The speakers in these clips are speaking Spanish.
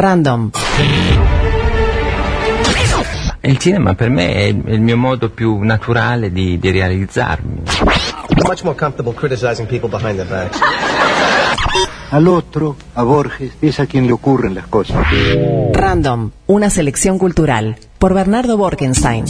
Random. Il cinema per me è il, mio modo più naturale di, di realizzarmi. Much more comfortable criticizing people behind their backs. Al otro, a Borges, es a quien le ocurren las cosas. Random, una selección cultural. Por Bernardo Borkenstein.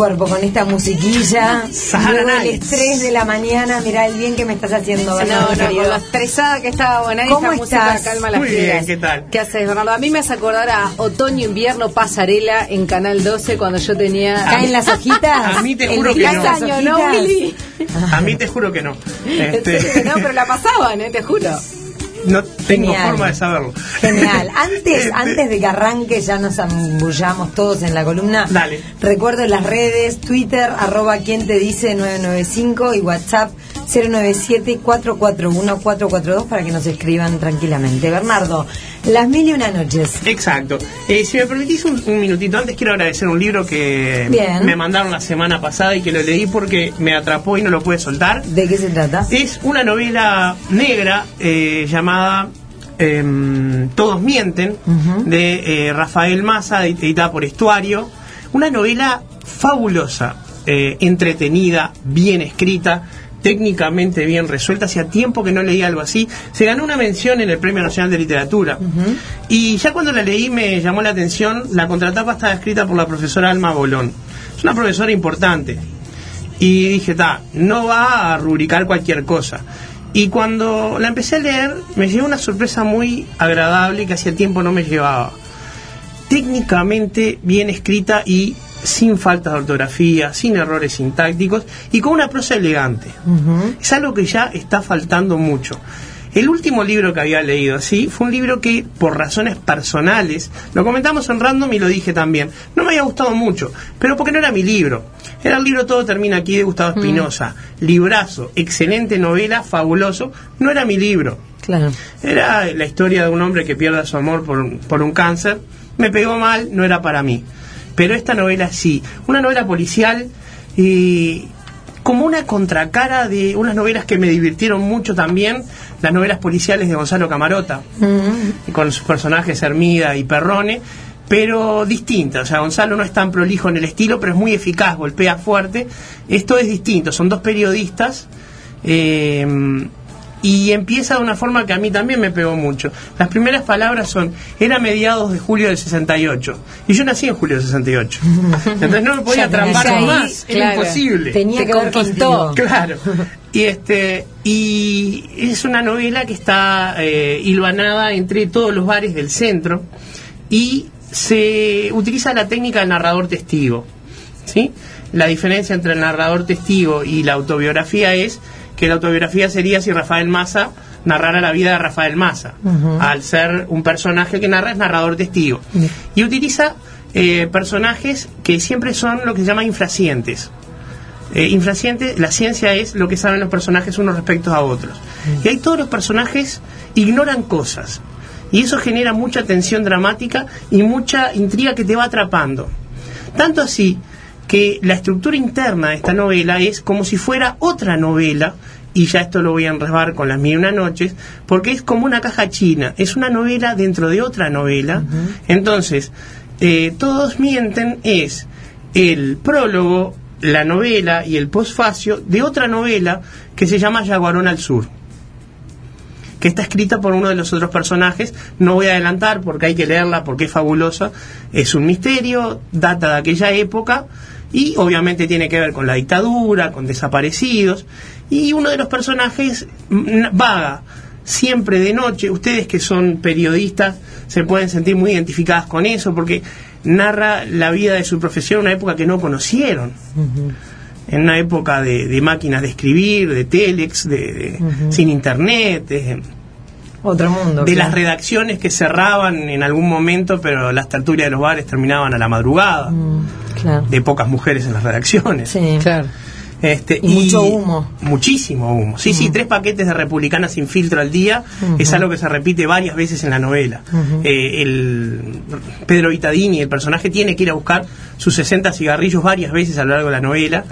Cuerpo con esta musiquilla. Luego el estrés de la mañana, mirá el bien que me estás haciendo, No, Bernardo, no, querido. con lo estresada que estaba buena ¿Cómo esta música estás? calma las Muy bien. ¿qué tal? ¿Qué haces, Bernardo? A mí me hace acordar a Otoño Invierno Pasarela en Canal 12 cuando yo tenía ¿Caen las hojitas? A mí te juro que caen no. año, ¿no. Willy? A mí te juro que no. Este, no, pero la pasaban, ¿eh? Te juro. No tengo Genial. forma de saberlo. Genial. Antes, Este, antes de que arranque, ya nos ambullamos todos en la columna. Dale. Recuerdo las redes, Twitter, arroba quien te dice 995 y WhatsApp 097-441-442 para que nos escriban tranquilamente. Bernardo, las mil y una noches. Exacto. Eh, si me permitís un, un minutito antes, quiero agradecer un libro que Bien. me mandaron la semana pasada y que lo leí porque me atrapó y no lo pude soltar. ¿De qué se trata? Es una novela negra eh, llamada em, Todos mienten, de eh, Rafael Massa, editada por Estuario. Una novela fabulosa, eh, entretenida, bien escrita, técnicamente bien resuelta. Hacía tiempo que no leía algo así. Se ganó una mención en el Premio Nacional de Literatura. Y ya cuando la leí me llamó la atención, la contratapa estaba escrita por la profesora Alma Bolón. Es una profesora importante. Y dije, ta, no va a rubricar cualquier cosa. Y cuando la empecé a leer, me llevó una sorpresa muy agradable que hacía tiempo no me llevaba. Técnicamente bien escrita y sin faltas de ortografía, sin errores sintácticos y con una prosa elegante. Es algo que ya está faltando mucho. El último libro que había leído así fue un libro que, por razones personales, lo comentamos en random y lo dije también, no me había gustado mucho, pero porque no era mi libro. Era el libro Todo termina aquí de Gustavo Espinosa. Librazo, excelente novela, fabuloso, no era mi libro. Claro. Era la historia de un hombre que pierde su amor por, un- por un cáncer. Me pegó mal, no era para mí. Pero esta novela sí, una novela policial y como una contracara de unas novelas que me divirtieron mucho también, las novelas policiales de Gonzalo Camarota, con sus personajes Hermida y Perrone, pero distinta. O sea, Gonzalo no es tan prolijo en el estilo, pero es muy eficaz, golpea fuerte. Esto es distinto, son dos periodistas. eh, y empieza de una forma que a mí también me pegó mucho. Las primeras palabras son, era mediados de julio del 68. Y yo nací en julio del 68. Entonces no me podía Ya ahí, más, era imposible. Tenía Te que conquistó. Claro. Y este y es una novela que está eh, hilvanada entre todos los bares del centro y se utiliza la técnica del narrador testigo. ¿Sí? La diferencia entre el narrador testigo y la autobiografía es que la autobiografía sería si Rafael Massa narrara la vida de Rafael Massa. Al ser un personaje que narra es narrador testigo. Y utiliza eh, personajes que siempre son lo que se llama infracientes. Eh, infraciente, la ciencia es lo que saben los personajes unos respecto a otros. Y ahí todos los personajes ignoran cosas. Y eso genera mucha tensión dramática y mucha intriga que te va atrapando. Tanto así que la estructura interna de esta novela es como si fuera otra novela, y ya esto lo voy a enresvar con las mil y una noches, porque es como una caja china, es una novela dentro de otra novela. Entonces, eh, Todos mienten es el prólogo, la novela y el posfacio de otra novela que se llama Yaguarón al Sur que está escrita por uno de los otros personajes. No voy a adelantar porque hay que leerla porque es fabulosa. Es un misterio, data de aquella época y obviamente tiene que ver con la dictadura, con desaparecidos. Y uno de los personajes mm, vaga siempre de noche. Ustedes que son periodistas se pueden sentir muy identificadas con eso porque narra la vida de su profesión en una época que no conocieron. En una época de, de máquinas de escribir, de telex, de, de- sin internet, de, Otro mundo. de claro. las redacciones que cerraban en algún momento, pero las tertulias de los bares terminaban a la madrugada, Mm, Claro. de pocas mujeres en las redacciones. Sí. Claro. Este, Y mucho humo. Muchísimo humo. Sí, sí, tres paquetes de republicana sin filtro al día es algo que se repite varias veces en la novela. Eh, el Pedro Vitadini, el personaje, tiene que ir a buscar sus 60 cigarrillos varias veces a lo largo de la novela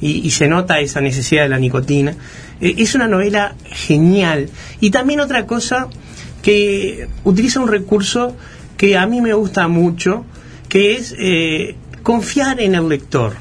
y, y se nota esa necesidad de la nicotina. Eh, es una novela genial. Y también otra cosa que utiliza un recurso que a mí me gusta mucho, que es eh, confiar en el lector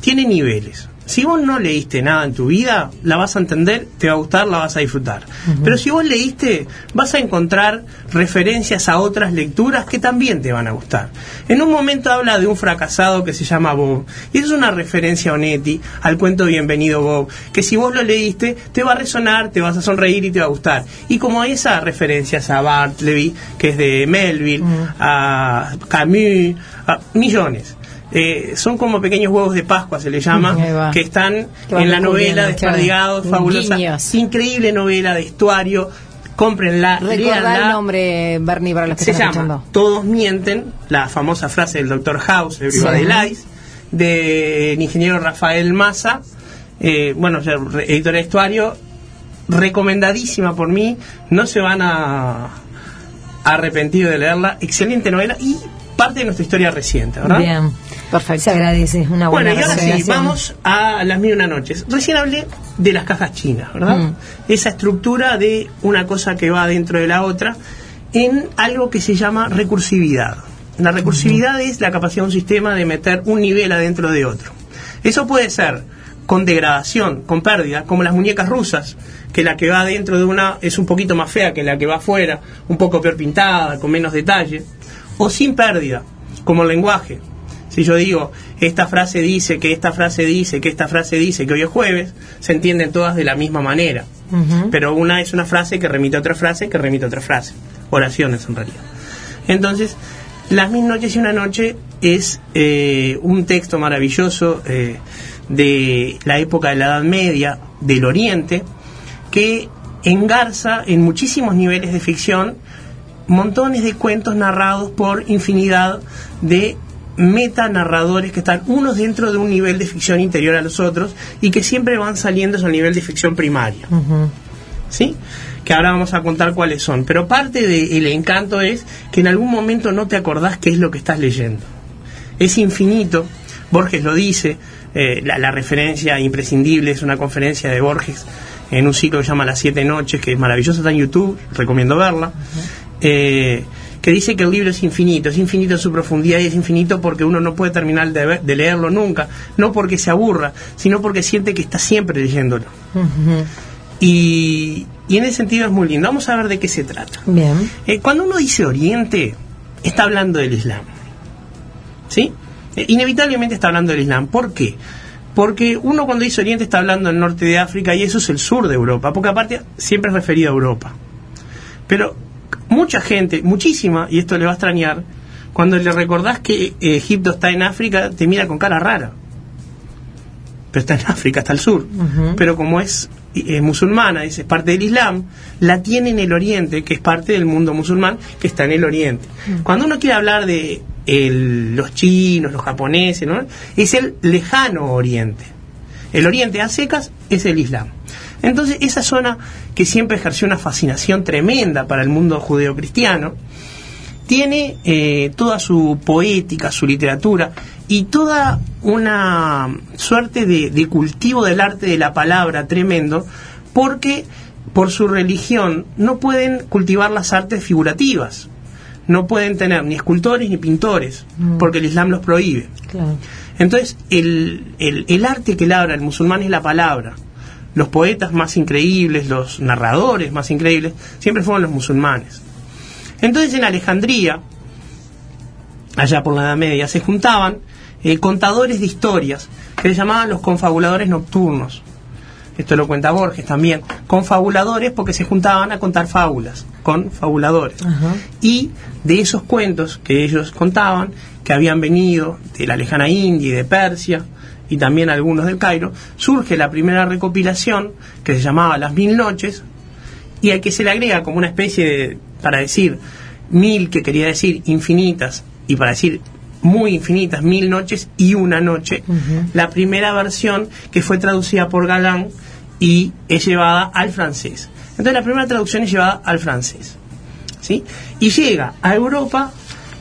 tiene niveles. Si vos no leíste nada en tu vida, la vas a entender, te va a gustar, la vas a disfrutar. Pero si vos leíste, vas a encontrar referencias a otras lecturas que también te van a gustar. En un momento habla de un fracasado que se llama Bob. Y eso es una referencia a Onetti, al cuento Bienvenido Bob, que si vos lo leíste, te va a resonar, te vas a sonreír y te va a gustar. Y como esas referencias a Bartleby, que es de Melville, a Camus, a millones. Eh, son como pequeños huevos de Pascua, se le llama, que están Que en la novela Desperdigados, claro. fabulosa. Guiños. Increíble novela de estuario. Cómprenla, Recordá el nombre, Bernie, para los que Se están llama escuchando. Todos mienten, la famosa frase del doctor House, de Sí. Lies, del ingeniero Rafael Massa, eh, bueno, ya, re- editor de estuario, recomendadísima por mí, no se van a, a arrepentir de leerla, excelente novela y parte de nuestra historia reciente, ¿verdad? Bien. Perfecto. Se agradece. Una buena Bueno, y ahora sí, vamos a las mil una noches. Recién hablé de las cajas chinas, ¿verdad? Mm. Esa estructura de una cosa que va dentro de la otra en algo que se llama recursividad. La recursividad es la capacidad de un sistema de meter un nivel adentro de otro. Eso puede ser con degradación, con pérdida, como las muñecas rusas, que la que va dentro de una es un poquito más fea que la que va afuera, un poco peor pintada, con menos detalle, o sin pérdida, como el lenguaje. Si yo digo, esta frase dice, que esta frase dice, que esta frase dice, que hoy es jueves, se entienden todas de la misma manera. Pero una es una frase que remite a otra frase, que remite a otra frase. Oraciones en realidad. Entonces, Las Mil Noches y una Noche es eh, un texto maravilloso eh, de la época de la Edad Media, del Oriente, que engarza en muchísimos niveles de ficción montones de cuentos narrados por infinidad de metanarradores que están unos dentro de un nivel de ficción interior a los otros y que siempre van saliendo al nivel de ficción primaria. ¿Sí? Que ahora vamos a contar cuáles son. Pero parte del encanto es que en algún momento no te acordás qué es lo que estás leyendo. Es infinito, Borges lo dice, eh, la, la referencia imprescindible es una conferencia de Borges en un ciclo que se llama Las Siete Noches, que es maravillosa, está en YouTube, recomiendo verla, eh, que dice que el libro es infinito, es infinito en su profundidad y es infinito porque uno no puede terminar de, ver- de leerlo nunca, no porque se aburra, sino porque siente que está siempre leyéndolo. y, y en ese sentido es muy lindo. Vamos a ver de qué se trata. Bien. Eh, cuando uno dice Oriente, está hablando del Islam. ¿Sí? Eh, inevitablemente está hablando del Islam. ¿Por qué? Porque uno cuando dice Oriente está hablando del norte de África y eso es el sur de Europa, porque aparte siempre es referido a Europa. Pero mucha gente, muchísima, y esto le va a extrañar, cuando le recordás que eh, Egipto está en África, te mira con cara rara. Pero está en África, está al sur. Pero como es musulmana, es, es parte del Islam, la tiene en el Oriente, que es parte del mundo musulmán, que está en el Oriente. Cuando uno quiere hablar de el- los chinos, los japoneses, ¿no? es el lejano Oriente. El Oriente a secas es el Islam. Entonces, esa zona que siempre ejerció una fascinación tremenda para el mundo judeocristiano, tiene eh, toda su poética, su literatura y toda una suerte de, de cultivo del arte de la palabra tremendo, porque por su religión no pueden cultivar las artes figurativas, no pueden tener ni escultores ni pintores, porque el Islam los prohíbe. Claro. Entonces, el, el, el arte que labra el musulmán es la palabra. Los poetas más increíbles, los narradores más increíbles, siempre fueron los musulmanes. Entonces, en Alejandría, allá por la Edad Media, se juntaban eh, contadores de historias que se llamaban los confabuladores nocturnos. esto lo cuenta Borges también, con fabuladores porque se juntaban a contar fábulas, con fabuladores. Y de esos cuentos que ellos contaban, que habían venido de la lejana India y de Persia, y también algunos del Cairo, surge la primera recopilación que se llamaba Las Mil Noches, y al que se le agrega como una especie de, para decir mil, que quería decir infinitas, y para decir muy infinitas, mil noches y una noche, la primera versión que fue traducida por Galán y es llevada al francés. Entonces la primera traducción es llevada al francés. ¿sí? Y llega a Europa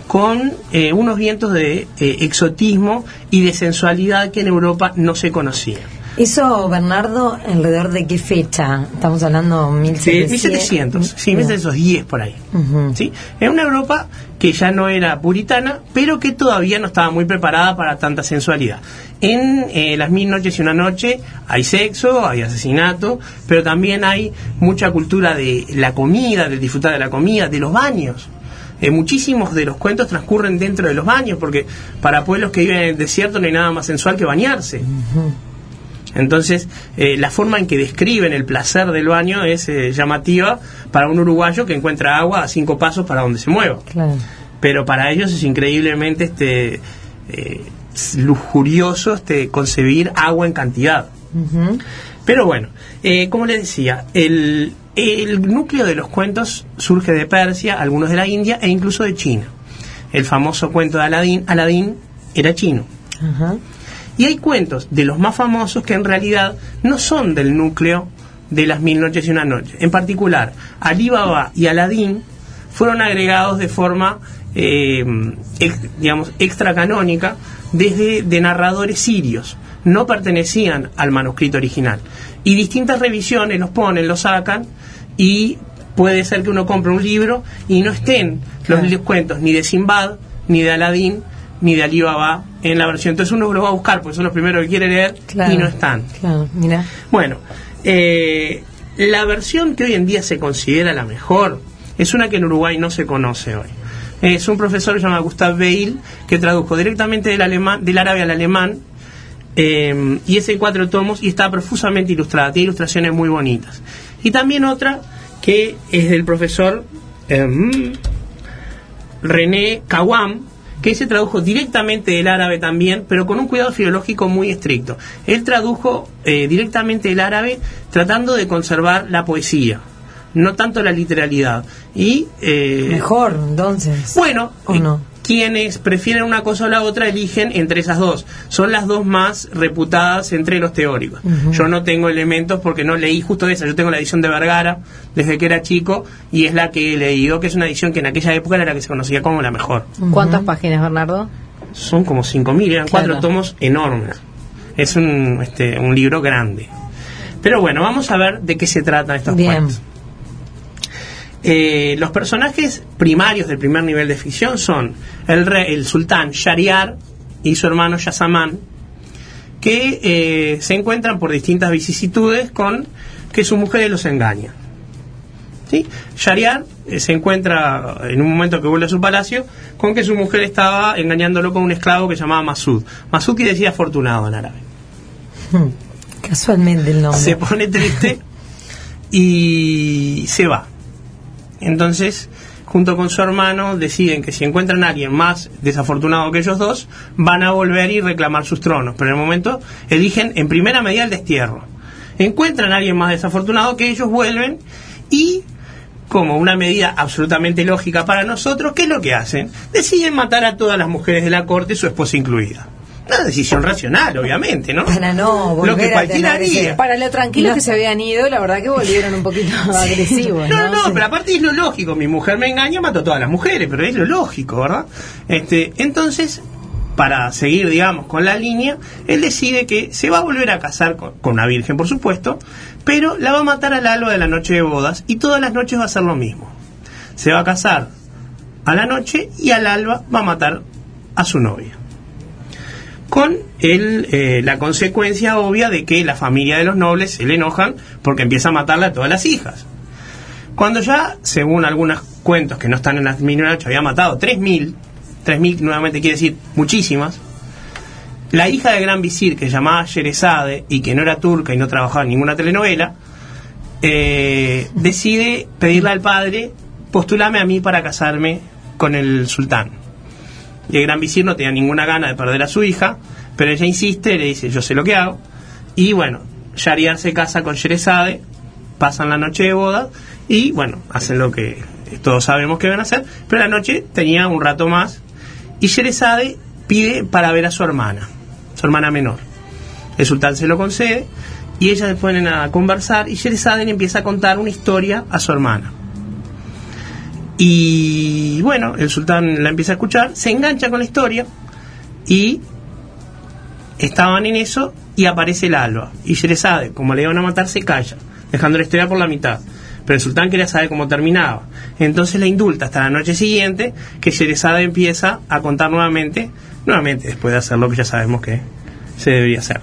con eh, unos vientos de eh, exotismo y de sensualidad que en Europa no se conocía. Eso, Bernardo, alrededor de qué fecha? Estamos hablando Sí, 1700. 1700, sí, Bien. 1710 por ahí. ¿sí? En una Europa que ya no era puritana, pero que todavía no estaba muy preparada para tanta sensualidad. En eh, Las Mil Noches y una Noche hay sexo, hay asesinato, pero también hay mucha cultura de la comida, del disfrutar de la comida, de los baños. Eh, muchísimos de los cuentos transcurren dentro de los baños, porque para pueblos que viven en el desierto no hay nada más sensual que bañarse. Entonces, eh, la forma en que describen el placer del baño es eh, llamativa para un uruguayo que encuentra agua a cinco pasos para donde se mueva. Claro. Pero para ellos es increíblemente este, lujurioso este, concebir agua en cantidad. Pero bueno, eh, como les decía, el, el núcleo de los cuentos surge de Persia, algunos de la India e incluso de China. El famoso cuento de Aladín, Aladín era chino. Y hay cuentos de los más famosos que en realidad no son del núcleo de las mil noches y una noche. En particular, Ali Baba y Aladín fueron agregados de forma, eh, ex- digamos, extracanónica desde de narradores sirios. No pertenecían al manuscrito original. Y distintas revisiones los ponen, los sacan y puede ser que uno compre un libro y no estén los li- cuentos ni de Simbad, ni de Aladín, ni de Ali Baba en la versión. Entonces uno lo va a buscar porque son los primeros que quiere leer Claro. y no están. Claro, mira. Bueno, eh, la versión que hoy en día se considera la mejor es una que en Uruguay no se conoce hoy. Es un profesor que se llama Gustav Weil que tradujo directamente del, alemán, del árabe al alemán eh, y es en cuatro tomos y está profusamente ilustrada, tiene ilustraciones muy bonitas. Y también otra que es del profesor em, René Kawam, que se tradujo directamente del árabe también, pero con un cuidado filológico muy estricto. Él tradujo eh, directamente del árabe tratando de conservar la poesía, no tanto la literalidad. Y eh, Mejor, entonces. bueno, ¿O eh, no? Quienes prefieren una cosa o la otra eligen entre esas dos. Son las dos más reputadas entre los teóricos. Yo no tengo elementos porque no leí justo esa. Yo tengo la edición de Vergara desde que era chico y es la que he leído, que es una edición que en aquella época era la que se conocía como la mejor. ¿Cuántas páginas, Bernardo? Son como 5.000, eran Claro. cuatro tomos enormes. Es un, este, un libro grande. Pero bueno, vamos a ver de qué se tratan estos Bien. cuentos. Eh, los personajes primarios del primer nivel de ficción son el, rey, el sultán Shariar y su hermano Yasaman, que eh, se encuentran por distintas vicisitudes con que sus mujeres los engañan. ¿Sí? Shariar eh, se encuentra en un momento que vuelve a su palacio con que su mujer estaba engañándolo con un esclavo que se llamaba Masud. Masud quiere decir afortunado en árabe. Casualmente el nombre. Se pone triste y se va. Entonces, junto con su hermano, deciden que si encuentran a alguien más desafortunado que ellos dos, van a volver y reclamar sus tronos. Pero en el momento eligen en primera medida el destierro. Encuentran a alguien más desafortunado que ellos vuelven y, como una medida absolutamente lógica para nosotros, ¿qué es lo que hacen? Deciden matar a todas las mujeres de la corte, su esposa incluida. Una decisión racional, obviamente, ¿no? Para no volver Lo que a cualquiera tener ese- haría. Para lo tranquilos No. que se habían ido, la verdad que volvieron un poquito agresivos. No, ¿no? no, Sí. pero aparte es lo lógico. Mi mujer me engaña, mato a todas las mujeres, pero es lo lógico, ¿verdad? Este, entonces, para seguir, digamos, con la línea, él decide que se va a volver a casar con, con una virgen, por supuesto, pero la va a matar al alba de la noche de bodas y todas las noches va a hacer lo mismo. Se va a casar a la noche y al alba va a matar a su novia. Con el, eh, la consecuencia obvia de que la familia de los nobles se le enojan porque empieza a matarle a todas las hijas. Cuando ya, según algunos cuentos que no están en las mil noches, había matado 3.000, 3.000 nuevamente quiere decir muchísimas, La hija del gran visir, que se llamaba Sherezade y que no era turca y no trabajaba en ninguna telenovela, eh, decide pedirle al padre, postulame a mí para casarme con el sultán. Y el gran visir no tenía ninguna gana de perder a su hija, pero ella insiste, le dice, yo sé lo que hago. Y bueno, Shariar se casa con Sherezade, pasan la noche de boda y bueno, hacen lo que todos sabemos que van a hacer, pero la noche tenía un rato más y Sherezade pide para ver a su hermana, su hermana menor. El sultán se lo concede y ellas se ponen a conversar y Sherezade le empieza a contar una historia a su hermana. Y bueno, el sultán la empieza a escuchar, se engancha con la historia y estaban en eso y aparece el alba. Y Sherezade, como le iban a matar, se calla, dejando la historia por la mitad. Pero el sultán quería saber cómo terminaba. Entonces la indulta hasta la noche siguiente, que Sherezade empieza a contar nuevamente, nuevamente después de hacer lo que ya sabemos que se debería hacer.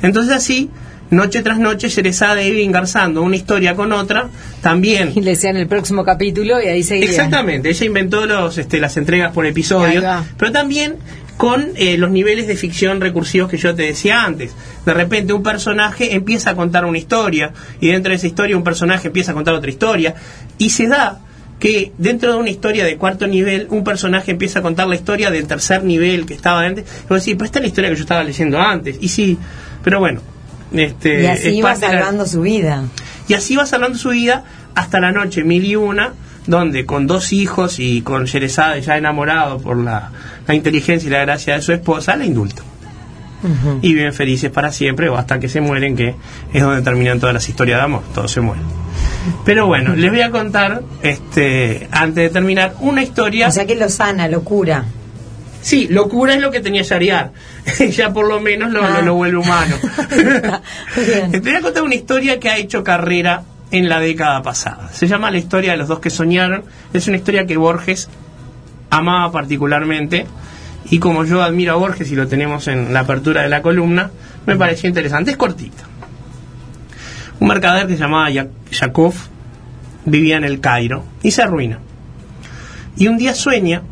Entonces así, noche tras noche, Sherezade iba engarzando una historia con otra, también Y le decían el próximo capítulo y ahí seguía. Exactamente, ella inventó los, este, las entregas por episodio, pero también con eh, los niveles de ficción recursivos que yo te decía antes. De repente un personaje empieza a contar una historia y dentro de esa historia un personaje empieza a contar otra historia y se da que dentro de una historia de cuarto nivel un personaje empieza a contar la historia del tercer nivel que estaba antes. Y vos decís, pero esta es la historia que yo estaba leyendo antes. Y sí, pero bueno. Este, Y así la- salvando su vida. y así va salvando su vida hasta la noche mil y una, donde con dos hijos y con Sherezade ya enamorado por la, la inteligencia y la gracia de su esposa, la indulta. Y viven felices para siempre o hasta que se mueren, que es donde terminan todas las historias de amor, todos se mueren. Pero bueno, les voy a contar, este, antes de terminar, una historia. O sea que lo sana, locura. Sí, locura es lo que tenía Shariar. ya por lo menos lo, Ah. lo- lo vuelve humano. Te voy a contar una historia que ha hecho carrera en la década pasada. Se llama La historia de los dos que soñaron. Es una historia que Borges amaba particularmente. Y como yo admiro a Borges y lo tenemos en la apertura de la columna, me pareció interesante. Es cortita. Un mercader que se llamaba Ya- Yakov vivía en el Cairo y se arruina. Y un día sueña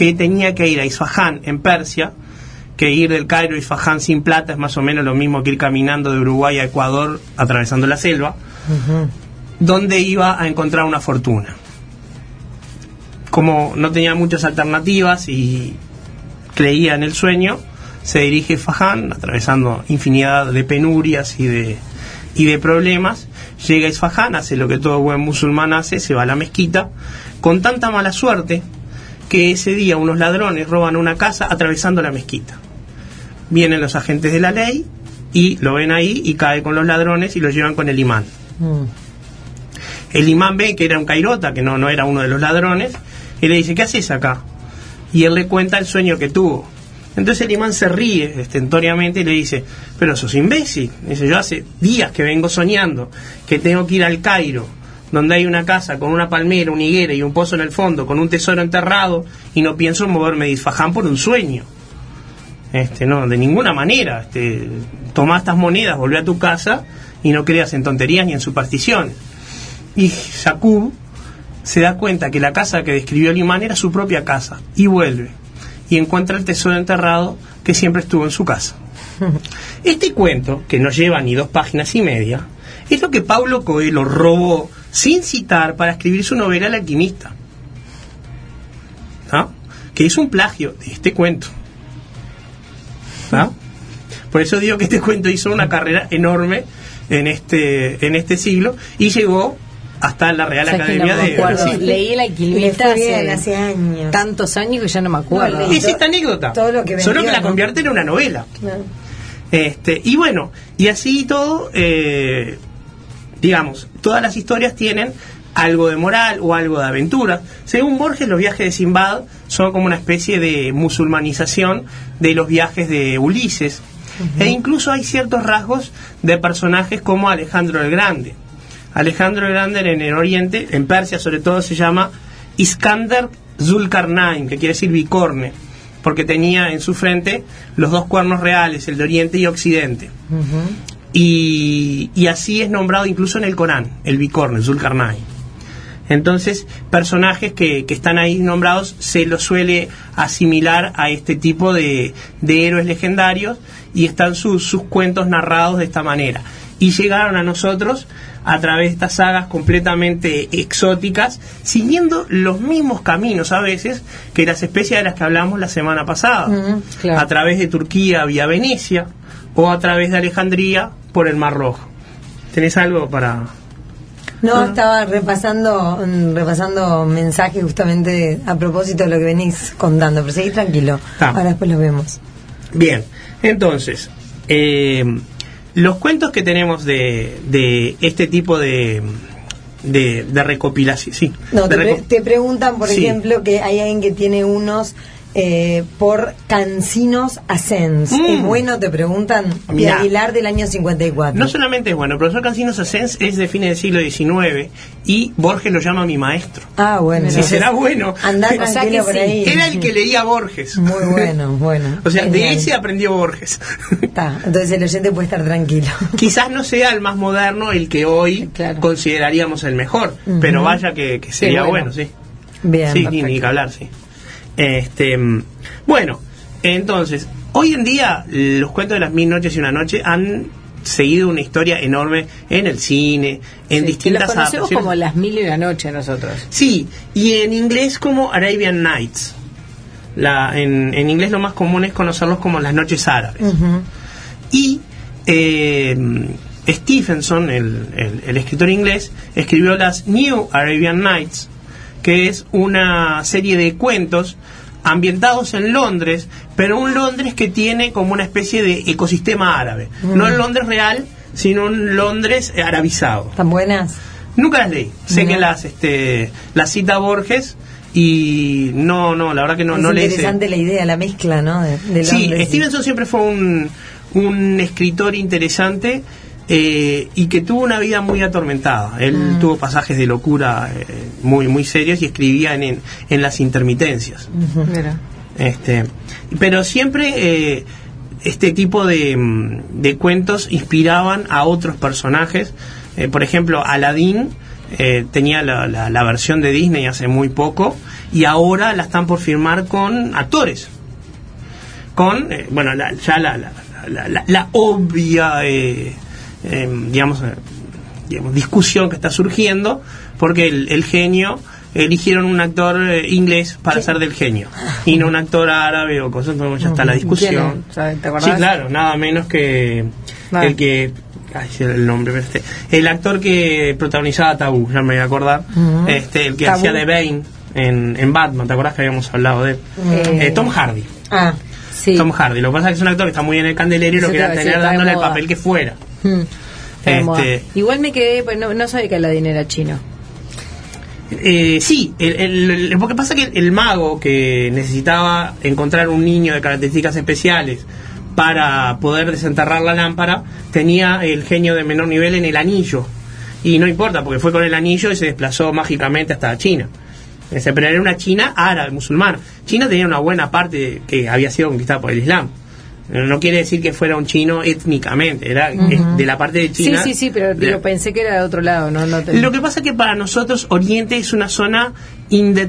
que tenía que ir a Isfahán, en Persia, que ir del Cairo a Isfahán sin plata es más o menos lo mismo que ir caminando de Uruguay a Ecuador atravesando la selva, donde iba a encontrar una fortuna. Como no tenía muchas alternativas y creía en el sueño, se dirige a Isfahán, atravesando infinidad de penurias y de, y de problemas. Llega a Isfahán, hace lo que todo buen musulmán hace, se va a la mezquita, con tanta mala suerte que ese día unos ladrones roban una casa atravesando la mezquita. Vienen los agentes de la ley y lo ven ahí y cae con los ladrones y lo llevan con el imán. El imán ve que era un cairota, que no, no era uno de los ladrones, y le dice, ¿qué haces acá? Y él le cuenta el sueño que tuvo. Entonces el imán se ríe estentoriamente y le dice, pero sos imbécil. Dice, yo hace días que vengo soñando que tengo que ir al Cairo, donde hay una casa con una palmera, una higuera y un pozo en el fondo, con un tesoro enterrado, y no pienso en moverme de Isfahán por un sueño. Este, no, de ninguna manera. Este, toma estas monedas, volvé a tu casa y no creas en tonterías ni en supersticiones. Y Jacob se da cuenta que la casa que describió el imán era su propia casa y vuelve y encuentra el tesoro enterrado que siempre estuvo en su casa. Este cuento, que no lleva ni dos páginas y media, es lo que Paulo Coelho robó sin citar para escribir su novela El alquimista. ¿Ah? Que es un plagio de este cuento. ¿Ah? Por eso digo que este cuento hizo una carrera enorme en este, en este siglo y llegó hasta la Real ¿Sabes que no Academia me de acuerdo? Brasil. Leí el alquimista hace, hace años. tantos años que ya no me acuerdo. No. Es esta anécdota. Todo lo que Solo que la ¿no? convierte en una novela. Este, y bueno, y así y todo, eh, digamos, todas las historias tienen algo de moral o algo de aventura. Según Borges, los viajes de Simbad son como una especie de musulmanización de los viajes de Ulises. E incluso hay ciertos rasgos de personajes como Alejandro el Grande. Alejandro el Grande en el Oriente, en Persia sobre todo, se llama Iskander Zulkarnain, que quiere decir bicorne, porque tenía en su frente los dos cuernos reales, el de Oriente y Occidente. Y, y así es nombrado incluso en el Corán, el bicorne, Zulkarnain. Entonces, personajes que, que están ahí nombrados se los suele asimilar a este tipo de, de héroes legendarios y están sus, sus cuentos narrados de esta manera. Y llegaron a nosotros a través de estas sagas completamente exóticas, siguiendo los mismos caminos a veces que las especies de las que hablamos la semana pasada, claro. a través de Turquía vía Venecia o a través de Alejandría por el Mar Rojo. ¿Tenés algo para...? No, estaba repasando mm, repasando mensajes justamente a propósito de lo que venís contando, pero seguí tranquilo. Ah. Ahora después lo vemos. Bien, entonces, eh, los cuentos que tenemos de, de este tipo de, de, de recopilación, sí. No, te, pre- te preguntan, por Sí. ejemplo, que hay alguien que tiene unos eh, por Cancinos Ascens. Mm. ¿Es bueno? Te preguntan. Mirá. Aguilar del año 54. No solamente es bueno, el profesor Cancinos Asens es de fines del siglo XIX y Borges lo llama mi maestro. Ah, bueno. Si será bueno. Andá O sea que por ahí. Era el que leía Borges. Muy bueno, bueno. O sea, de ese aprendió Borges. Está, entonces el oyente puede estar tranquilo. Quizás no sea el más moderno el que hoy Claro. consideraríamos el mejor, pero vaya que, que sería bueno. bueno, sí. Bien. sí, ni que hablar, sí. Este, bueno, entonces, hoy en día los cuentos de las mil noches y una noche han seguido una historia enorme en el cine, en Sí, distintas los conocemos como las mil y una noche nosotros. Sí, y en inglés como Arabian Nights. La, en, en inglés lo más común es conocerlos como las noches árabes. Y eh, Stephenson, el, el- el escritor inglés, escribió las New Arabian Nights, que es una serie de cuentos ambientados en Londres, pero un Londres que tiene como una especie de ecosistema árabe. No el Londres real, sino un Londres eh, arabizado. ¿Están buenas? Nunca las leí. Sé No. que las, este, las cita Borges y no, no, la verdad que no, es no le interesante la idea, la mezcla, ¿no? De, de Sí. Stevenson siempre fue un, un escritor interesante eh, y que tuvo una vida muy atormentada. Él Mm. tuvo pasajes de locura eh, muy muy serios y escribía en, en, en las intermitencias. Mira. Este, pero siempre eh, este tipo de, mm, de cuentos inspiraban a otros personajes. Eh, por ejemplo, Aladdin eh, tenía la, la- la versión de Disney hace muy poco y ahora la están por firmar con actores. Con, eh, bueno, la- ya la, la, la- la- la obvia, eh, eh, digamos, digamos, discusión que está surgiendo, porque el, el genio eligieron un actor eh, inglés para ser del genio y no un actor árabe o cosas, entonces ya está la discusión. Sí, claro, nada menos que el que ay, el nombre este, el actor que protagonizaba Tabú, ya me voy a acordar, este el que Tabú. hacía de Bane en, en Batman, ¿te acordás que habíamos hablado de él? Eh, Eh, Tom Hardy. Ah, Sí. Tom Hardy. Lo que pasa es que es un actor que está muy en el candelero y lo quería tener dándole el papel que fuera. Mm. Moda. Este- Igual me quedé, pues no, no sabía que Aladdin era chino. Eh, sí, el, porque pasa que el mago que necesitaba encontrar un niño de características especiales para poder desenterrar la lámpara tenía el genio de menor nivel en el anillo. Y no importa, porque fue con el anillo y se desplazó mágicamente hasta China. Pero era una China árabe, musulmana. China tenía una buena parte que había sido conquistada por el Islam. No quiere decir que fuera un chino étnicamente, era de la parte de Sí, China. sí, sí, pero digo, de- pensé que era de otro lado, no, no te- lo que pasa es que para nosotros Oriente es una zona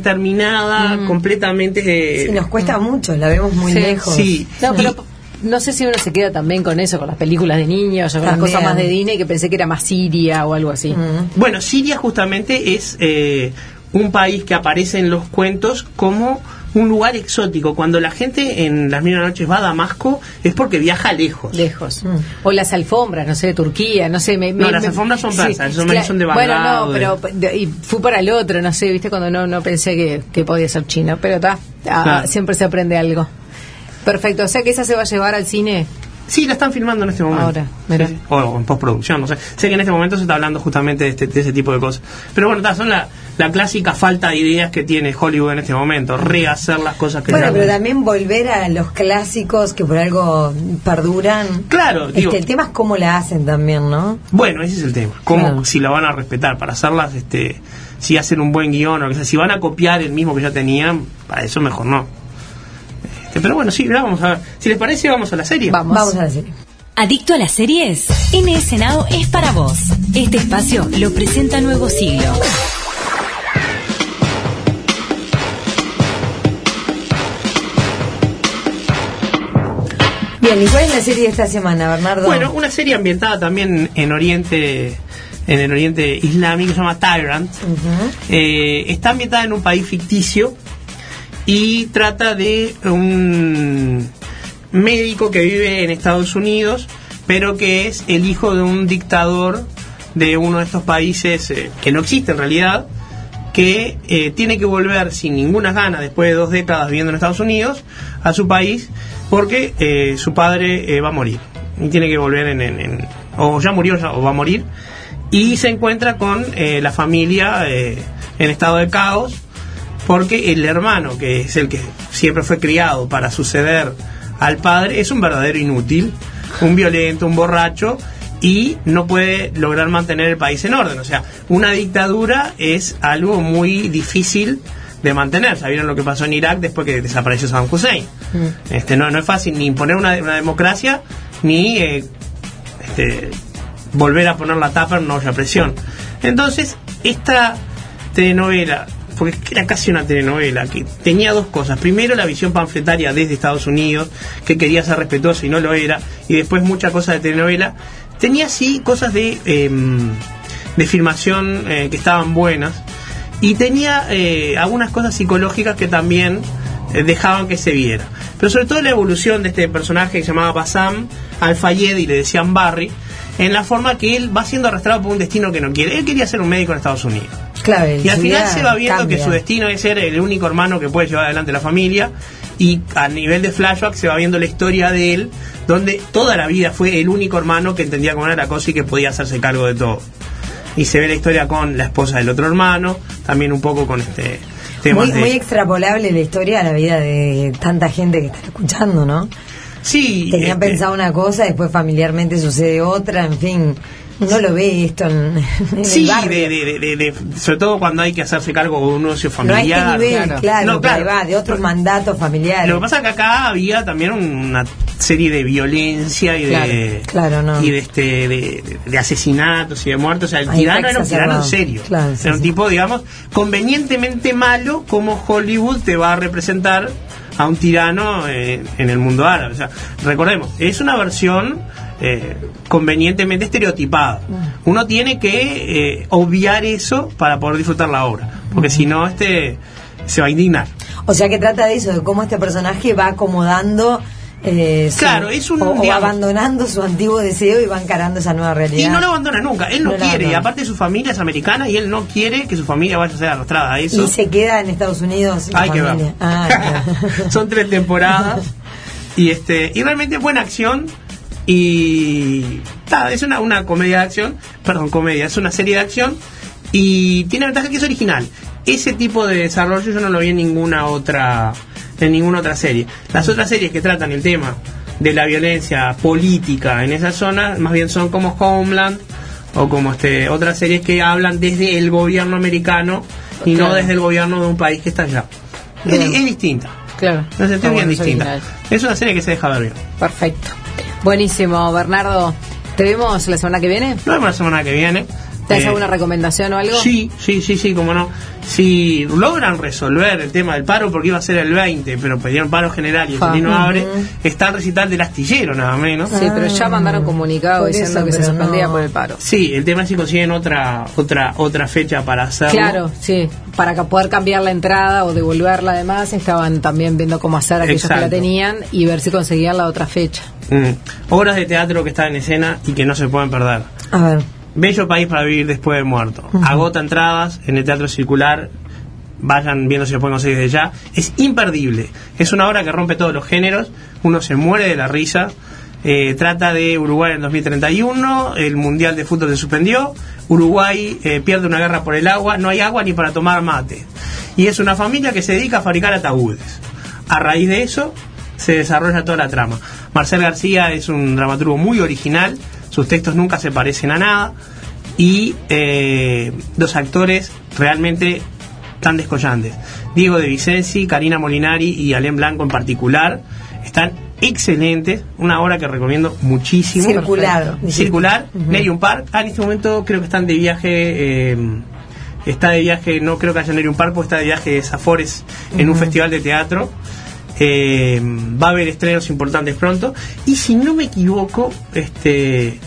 indeterminada, completamente... eh, sí, nos cuesta mucho, la vemos muy Sí. lejos. Sí. No, Y- pero no sé si uno se queda también con eso, con las películas de niños o con También. las cosas más de Disney, que pensé que era más Siria o algo así. Bueno, Siria justamente es eh, un país que aparece en los cuentos como un lugar exótico. Cuando la gente en las mil noches va a Damasco es porque viaja lejos. Lejos. O las alfombras, no sé, de Turquía, no sé. Me, No, me- las me- alfombras son persas, son- claro. son de Bueno, no, pero de- y fui para el otro, no sé, viste, cuando no, no pensé que, que podía ser chino. Pero está, ah, Claro. siempre se aprende algo. Perfecto, o sea que esa se va a llevar al cine. Sí, la están filmando en este momento. Ahora, mira. Sí, sí. O en postproducción, no sé. Sé que en este momento se está hablando justamente de, este- de ese tipo de cosas. Pero bueno, ta, son la, la clásica falta de ideas que tiene Hollywood en este momento. Rehacer las cosas que Bueno, pero también volver a los clásicos que por algo perduran. Claro, Este, digo- el tema es cómo la hacen también, ¿no? Bueno, ese es el tema. ¿Cómo, Claro. si la van a respetar? Para hacerlas, este, si hacen un buen guion o que sea, si van a copiar el mismo que ya tenían, para eso mejor no. Este, pero bueno, sí, vamos a, si les parece, vamos a la serie. Vamos, vamos a la serie. ¿Adicto a las series? NS Now es para vos. Este espacio lo presenta Nuevo Siglo. Bien, ¿y cuál es la serie de esta semana, Bernardo? Bueno, una serie ambientada también en Oriente en el Oriente Islámico, se llama Tyrant. Eh, está ambientada en un país ficticio y trata de un médico que vive en Estados Unidos, pero que es el hijo de un dictador de uno de estos países eh, que no existe en realidad, que eh, tiene que volver sin ninguna gana, después de dos décadas viviendo en Estados Unidos, a su país, porque eh, su padre eh, va a morir. Y tiene que volver en, en- en- o ya murió o va a morir. Y se encuentra con eh, la familia eh, en estado de caos, porque el hermano, que es el que siempre fue criado para suceder al padre, es un verdadero inútil, un violento, un borracho, y no puede lograr mantener el país en orden. O sea, una dictadura es algo muy difícil de mantener. Ya vieron lo que pasó en Irak después que desapareció Saddam Hussein. Este, no, no es fácil ni imponer una, una democracia, ni eh, este, volver a poner la tapa en una olla a presión. Entonces, esta telenovela, porque era casi una telenovela, que tenía dos cosas. Primero, la visión panfletaria desde Estados Unidos, que quería ser respetuoso y no lo era, y después muchas cosas de telenovela. Tenía sí cosas de, em, de filmación eh, que estaban buenas, y tenía eh, algunas cosas psicológicas que también eh, dejaban que se viera. Pero sobre todo la evolución de este personaje que se llamaba Bassam Al-Fayed y le decían Barry, en la forma que él va siendo arrastrado por un destino que no quiere. Él quería ser un médico en Estados Unidos. Claro, Y al final se va viendo cambia. que su destino es ser el único hermano que puede llevar adelante la familia. Y a nivel de flashback se va viendo la historia de él, donde toda la vida fue el único hermano que entendía cómo era la cosa y que podía hacerse cargo de todo. Y se ve la historia con la esposa del otro hermano, también un poco con este tema Muy, de... muy extrapolable la historia a la vida de tanta gente que está escuchando, ¿no? Sí, Tenía este, pensado una cosa, después familiarmente sucede otra, en fin. Uno lo ve esto en, en Sí, el barrio. de, de- de- de- sobre todo cuando hay que hacerse cargo de un negocio no a este familiar. nivel, claro, No, va, de otros mandatos familiares. Lo que pasa es que acá había también una serie de violencia y de Claro, no. y de este de, de asesinatos y de muertos. O sea, el tirano era un tirano en serio. Claro, sí, era un tipo, digamos, convenientemente malo como Hollywood te va a representar a un tirano eh, en el mundo árabe. O sea, recordemos, es una versión eh, convenientemente estereotipada. Mm. Uno tiene que eh, obviar eso para poder disfrutar la obra, porque si no, este se va a indignar. O sea que trata de eso, de cómo este personaje va acomodando. eh, su- Claro, es un, o- o, va digamos- abandonando su antiguo deseo y va encarando esa nueva realidad. Y no lo abandona nunca, él no, quiere, y aparte su familia es americana y él no quiere que su familia vaya a ser arrastrada a eso. Y se queda en Estados Unidos. Hay que ver. Ah, claro. Son tres temporadas y este y realmente buena acción y nada, es una, una comedia de acción, perdón, comedia, es una serie de acción y tiene ventaja que es original. Ese tipo de desarrollo yo no lo vi en ninguna otra en ninguna otra serie. Las otras series que tratan el tema de la violencia política en esa zona, más bien son como Homeland o como este otras series que hablan desde el gobierno americano y Claro. no desde el gobierno de un país que está allá. Es, distinta. Claro. No es bien distinta. original. Es una serie que se deja ver bien. Perfecto. Buenísimo, Bernardo. ¿Te vemos la semana que viene? Nos vemos la semana que viene. ¿Te das Eh, alguna recomendación o algo? Sí, sí, sí, sí, como no. Si logran resolver el tema del paro, porque iba a ser el 20, pero pedieron paro general y el cine no abre, está el recital del astillero, nada menos. Sí, pero ya mandaron comunicado diciendo eso, que se suspendía no. por el paro. Sí, el tema es si consiguen otra otra otra fecha para hacerlo. Claro, sí, para que poder cambiar la entrada o devolverla además, estaban también viendo cómo hacer aquellos que la tenían y ver si conseguían la otra fecha. Mm. Obras de teatro que están en escena y que no se pueden perder. A ver. Bello país para vivir después de muerto. Agota entradas en el Teatro Circular. Vayan viendo si lo pueden conseguir desde ya. Es imperdible. Es una obra que rompe todos los géneros. Uno se muere de la risa. Eh, trata de Uruguay en 2031. El Mundial de Fútbol se suspendió. Uruguay eh, pierde una guerra por el agua. No hay agua ni para tomar mate. Y es una familia que se dedica a fabricar ataúdes. A raíz de eso se desarrolla toda la trama. Marcel García es un dramaturgo muy original, sus textos nunca se parecen a nada y eh, los actores realmente tan descollantes. Diego de Vicenzi, Karina Molinari y Alén Blanco en particular están excelentes, una obra que recomiendo muchísimo. Circular. Circular, Nerium Park. Ah, en este momento creo que están de viaje. eh, está de viaje, no creo que haya Nerium Park, porque está de viaje de Zafores en un festival de teatro. Eh, va a haber estrenos importantes pronto. Y si no me equivoco, este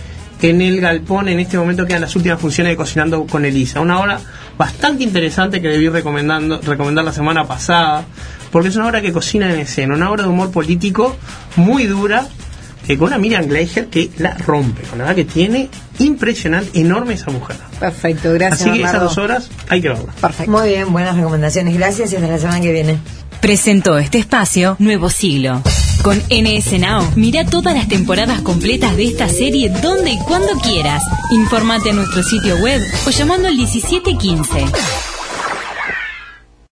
en el galpón en este momento quedan las últimas funciones de Cocinando con Elisa. Una obra bastante interesante que debí recomendando, recomendar la semana pasada, porque es una obra que cocina en escena, una obra de humor político muy dura, eh, con una Miriam Gleicher que la rompe, con la verdad que tiene impresionante, enorme esa mujer. Perfecto, gracias. Así que esas dos horas hay que verlas. Perfecto. Muy bien, buenas recomendaciones. Gracias y hasta la semana que viene. Presentó este espacio Nuevo Siglo. Con NS Now, mira todas las temporadas completas de esta serie donde y cuando quieras. Informate en nuestro sitio web o llamando al 1715.